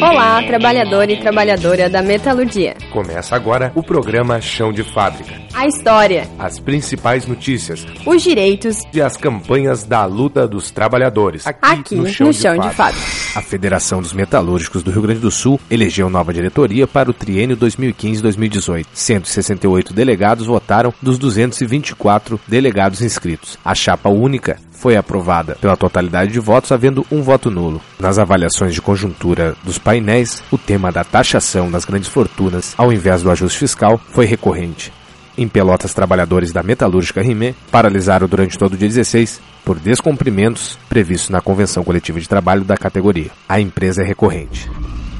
Olá, trabalhador e trabalhadora da metalurgia. Começa agora o programa Chão de Fábrica. A história, As principais notícias os direitos, e as campanhas da luta dos trabalhadores. aqui no chão, de, fábrica. A Federação dos Metalúrgicos do Rio Grande do Sul elegeu nova diretoria para o triênio 2015-2018. 168 delegados votaram dos 224 delegados inscritos. A chapa única foi aprovada pela totalidade de votos, havendo um voto nulo. Nas avaliações de conjuntura dos painéis, o tema da taxação das grandes fortunas, ao invés do ajuste fiscal, foi recorrente. Em Pelotas, trabalhadores da metalúrgica Rimé paralisaram durante todo o dia 16 por descumprimentos previstos na Convenção Coletiva de Trabalho da categoria. A empresa é recorrente.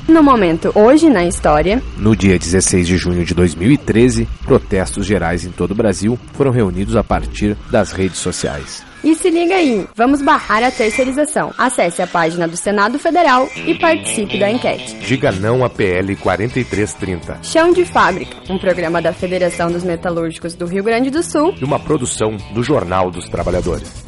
No momento Hoje na História, No dia 16 de junho de 2013, protestos gerais em todo o Brasil foram reunidos a partir das redes sociais. e se liga aí, vamos barrar a terceirização. Acesse a página do Senado Federal e participe da enquete. Diga não à PL 4330 Chão de Fábrica, um programa da Federação dos Metalúrgicos do Rio Grande do Sul e uma produção do Jornal dos Trabalhadores.